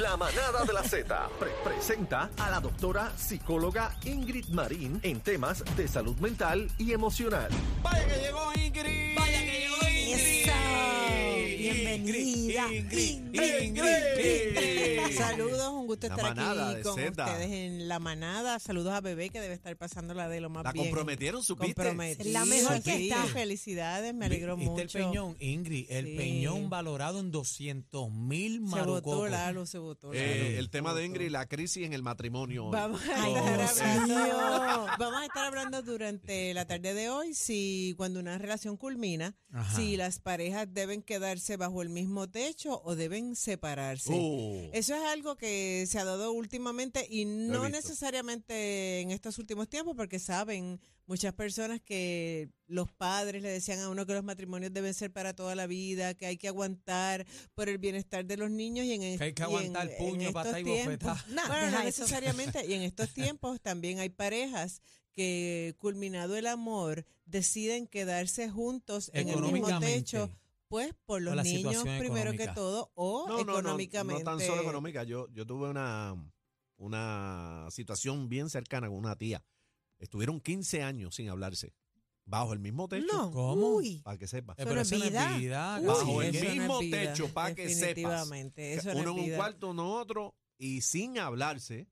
La manada de la Z pre- presenta a la doctora psicóloga Ingrid Marín en temas de salud mental y emocional. Vaya que llegó Ingrid. Ingrid. Ingrid. Ingrid. Saludos, un gusto La estar aquí con Zeta. ustedes en la manada. Saludos a Bebé que debe estar pasándola de lo más La bien. comprometieron, ¿supiste? La mejor que está. Felicidades, me alegro ¿Viste mucho. el peñón, Ingrid? El Sí. peñón valorado en 200 mil Se votó marucocos. Lalo, se votó Lalo. Eh, el Se tema de. Ingrid, la crisis en el matrimonio. Vamos a, estar hablando, vamos a estar hablando durante la tarde de hoy si cuando una relación culmina, Ajá. si las parejas deben quedarse bajo el mismo techo o deben separarse. Uh, Eso es algo que se ha dado últimamente y no necesariamente en estos últimos tiempos, porque saben muchas personas que los padres le decían a uno que los matrimonios deben ser para toda la vida, que hay que aguantar por el bienestar de los niños y en Que hay que y en- aguantar en puño, estos y tiempos- bofetada. Nah, bueno, no deja eso. necesariamente. Y en estos tiempos también hay parejas que, culminado el amor, deciden quedarse juntos en el mismo techo, pues por los la niños situación primero que todo o no, no, no, económicamente. no tan solo económica. Yo, yo tuve una, una situación bien cercana con una tía. Estuvieron 15 años sin hablarse. Bajo el mismo techo. No. ¿Cómo? Uy. Para que sepa. Eh, Eso no es eso no es vida. vida. Uy. Bajo el eso no es mismo vida, techo, pa' que sepas. Definitivamente, eso no uno en un vida. cuarto, uno otro. Y sin hablarse.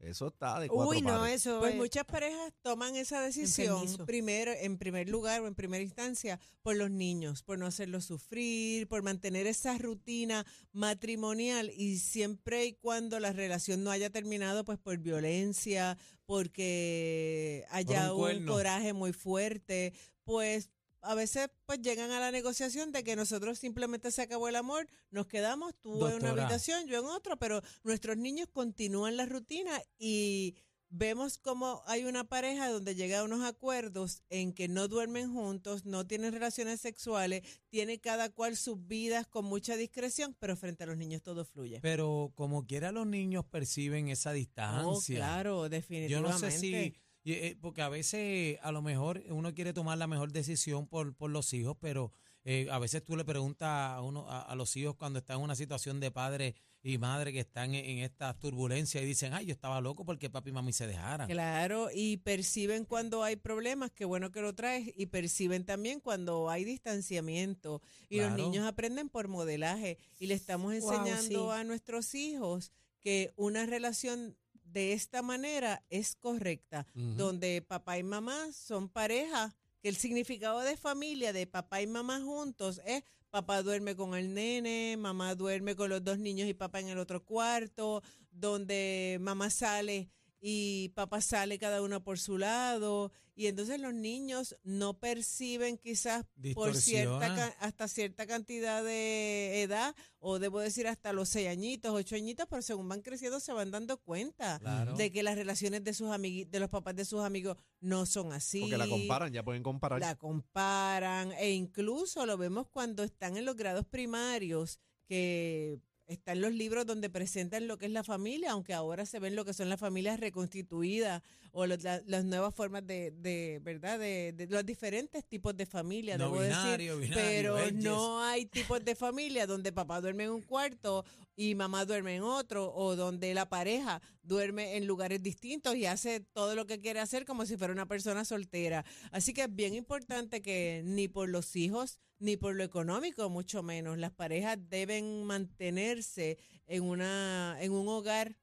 Eso está de cuatro Uy, no, pares. eso Pues es- muchas parejas toman esa decisión Enfermizo. primero, en primer lugar o en primera instancia por los niños, por no hacerlos sufrir, por mantener esa rutina matrimonial y siempre y cuando la relación no haya terminado, pues por violencia, porque haya un coraje muy fuerte, pues a veces pues llegan a la negociación de que nosotros simplemente se acabó el amor, nos quedamos, tú en una habitación, yo en otra, pero nuestros niños continúan la rutina y vemos como hay una pareja donde llega a unos acuerdos en que no duermen juntos, no tienen relaciones sexuales, tiene cada cual sus vidas con mucha discreción, pero frente a los niños todo fluye. Pero como quiera los niños perciben esa Oh, distancia. claro, Yo definitivamente. no sé si, y, eh, porque a veces a lo mejor uno quiere tomar la mejor decisión por, por los hijos, pero eh, a veces tú le preguntas a, uno, a, a los hijos cuando están en una situación de padre y madre que están en, en esta turbulencia y dicen, ay, yo estaba loco porque papi y mami se dejaran. Claro, y perciben cuando hay problemas, qué bueno que lo traes, y perciben también cuando hay distanciamiento. Y los niños aprenden por modelaje. Y le estamos Wow, enseñando sí. a nuestros hijos que una relación de esta manera es correcta, donde papá y mamá son pareja, que el significado de familia, de papá y mamá juntos, es papá duerme con el nene, mamá duerme con los dos niños y papá en el otro cuarto, donde mamá sale y papá sale cada uno por su lado y entonces los niños no perciben quizás por cierta hasta cierta cantidad de edad o debo decir hasta los seis añitos, ocho añitos, pero según van creciendo se van dando cuenta Claro. de que las relaciones de sus amigui- de los papás de sus amigos no son así. Porque la comparan, ya pueden comparar. La comparan e incluso lo vemos cuando están en los grados primarios que están los libros donde presentan lo que es la familia, aunque ahora se ven lo que son las familias reconstituidas o los- la- las nuevas formas de, de verdad, de, de los diferentes tipos de familia, No debo binario, decir, binario, pero edges. no hay tipos de familia donde papá duerme en un cuarto y mamá duerme en otro, o donde la pareja duerme en lugares distintos y hace todo lo que quiere hacer como si fuera una persona soltera. Así que es bien importante que ni por los hijos ni por lo económico, mucho menos, las parejas deben mantenerse en una en un hogar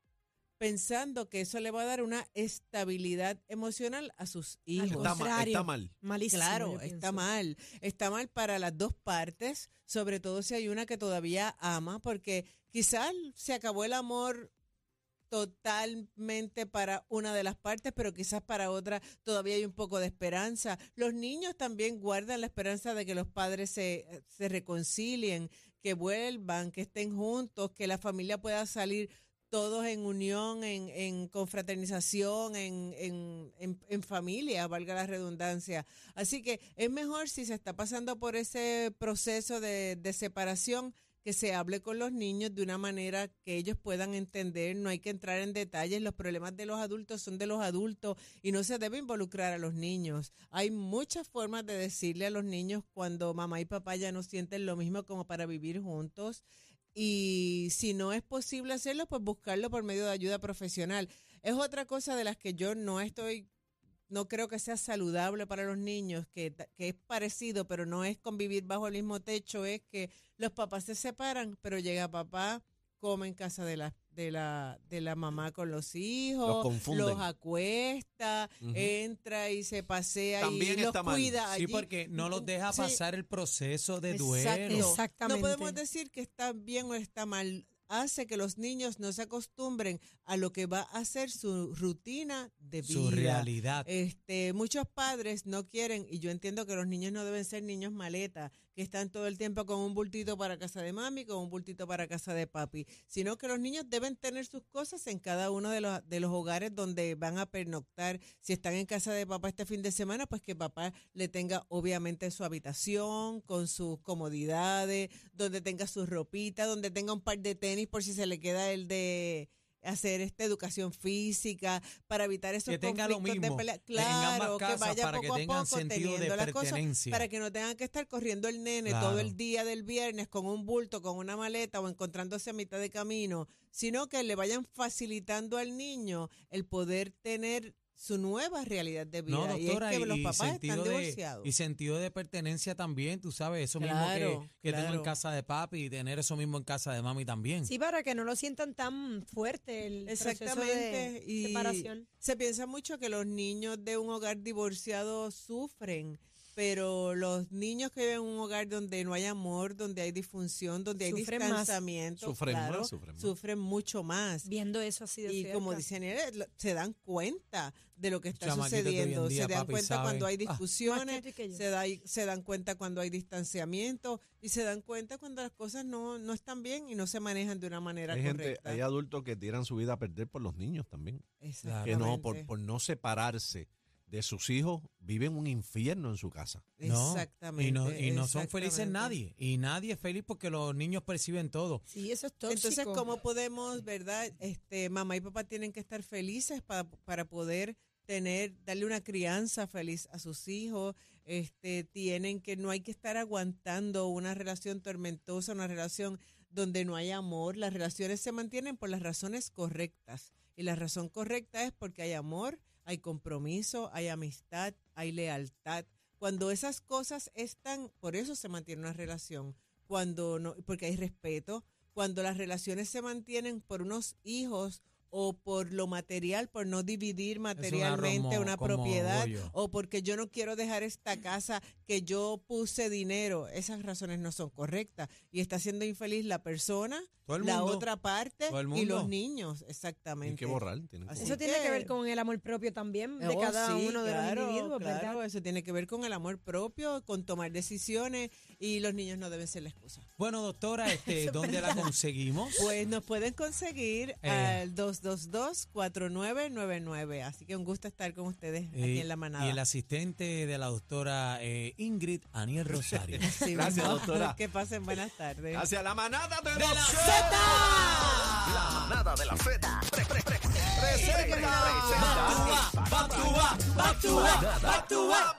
pensando que eso le va a dar una estabilidad emocional a sus hijos. Está, ma- contrario. está mal. Malísimo. Claro, está mal. Está mal para las dos partes, sobre todo si hay una que todavía ama, porque quizás se acabó el amor totalmente para una de las partes, pero quizás para otra todavía hay un poco de esperanza. Los niños también guardan la esperanza de que los padres se, se reconcilien, que vuelvan, que estén juntos, que la familia pueda salir todos en unión, en, confraternización, en, familia, valga la redundancia. Así que es mejor si se está pasando por ese proceso de separación, que se hable con los niños de una manera que ellos puedan entender, no hay que entrar en detalles, los problemas de los adultos son de los adultos y no se debe involucrar a los niños. Hay muchas formas de decirle a los niños cuando mamá y papá ya no sienten lo mismo como para vivir juntos y si no es posible hacerlo, pues buscarlo por medio de ayuda profesional. Es otra cosa de las que yo no estoy, no creo que sea saludable para los niños, que, que es parecido, pero no es convivir bajo el mismo techo, es que los papás se separan, pero llega papá, come en casa de la, de la, de la mamá con los hijos, Los confunden. los acuesta, entra y se pasea También y los mal. cuida Sí, allí. porque no los deja Sí. pasar el proceso de duelo. Exactamente. No podemos decir que está bien o está mal. Hace que los niños no se acostumbren a lo que va a ser su rutina de vida. Su realidad. Este, muchos padres no quieren, y yo entiendo que los niños no deben ser niños maleta, que están todo el tiempo con un bultito para casa de mami, con un bultito para casa de papi, sino que los niños deben tener sus cosas en cada uno de los, de los hogares donde van a pernoctar. Si están en casa de papá este fin de semana, pues que papá le tenga obviamente su habitación, con sus comodidades, donde tenga su ropita, donde tenga un par de tenis por si se le queda el de hacer esta educación física para evitar esos Que tenga lo conflictos de mismo pelea. Claro, que casas vaya para que poco a tengan poco de teniendo las cosas para que no tengan que estar corriendo el nene Claro. todo el día del viernes con un bulto, con una maleta o encontrándose a mitad de camino, sino que le vayan facilitando al niño el poder tener su nueva realidad de vida. No, y es que los y papás sentido están de, divorciados. y sentido de pertenencia también, tú sabes, eso mismo que, que tengo en casa de papi y tener eso mismo en casa de mami también. Sí, para que no lo sientan tan fuerte el proceso Exactamente. de y separación. se piensa mucho que los niños de un hogar divorciado sufren, pero los niños que viven en un hogar donde no hay amor, donde hay disfunción, donde hay Sufren más. Sufren más, sufren más. sufren mucho más. Viendo eso así de Y cerca. como dice Aniel, lo- se dan cuenta de lo que está sucediendo. día, se dan papi, cuenta cuando hay Ah. discusiones, se, da- se dan cuenta cuando hay distanciamiento y se dan cuenta cuando las cosas no, no están bien y no se manejan de una manera Hay gente, correcta. hay adultos que tiran su vida a perder por los niños también. Que no, por, por no separarse de sus hijos, viven un infierno en su casa. No, Exactamente. Y no, y no son felices nadie. Y nadie es feliz porque los niños perciben todo. Sí, eso es tóxico. Entonces, ¿cómo podemos, verdad? Este, mamá y papá tienen que estar felices para, para poder tener, darle una crianza feliz a sus hijos. Este, tienen que, no hay que estar aguantando una relación tormentosa, una relación donde no hay amor. Las relaciones se mantienen por las razones correctas. Y la razón correcta es porque hay amor, hay compromiso, hay amistad, hay lealtad. Cuando esas cosas están, por eso se mantiene una relación. Cuando no, porque hay respeto, cuando las relaciones se mantienen por unos hijos o por lo material, por no dividir materialmente una propiedad o porque yo no quiero dejar esta casa que yo puse dinero, esas razones no son correctas y está siendo infeliz la persona, Todo el la mundo. otra parte y los niños, Tienen exactamente. que borrar. Tienen que Así Eso tiene que ver con el amor propio también de Oh, cada sí, uno de claro, los individuos, claro, ¿verdad? Eso tiene que ver con el amor propio, con tomar decisiones y los niños no deben ser la excusa. Bueno, doctora, este, ¿dónde la conseguimos? Pues nos pueden conseguir Eh. al 222-4999. Así que un gusto estar con ustedes aquí Eh, en la manada. Y el asistente de la doctora eh, Ingrid Aniel Rosario. Sí, Gracias, mismo. doctora. Que pasen buenas tardes. Hacia la manada de, ¡De la Z. La manada de la Z. Pre- pre- pre- presenta. Back to back, back to back, back to back, back to back.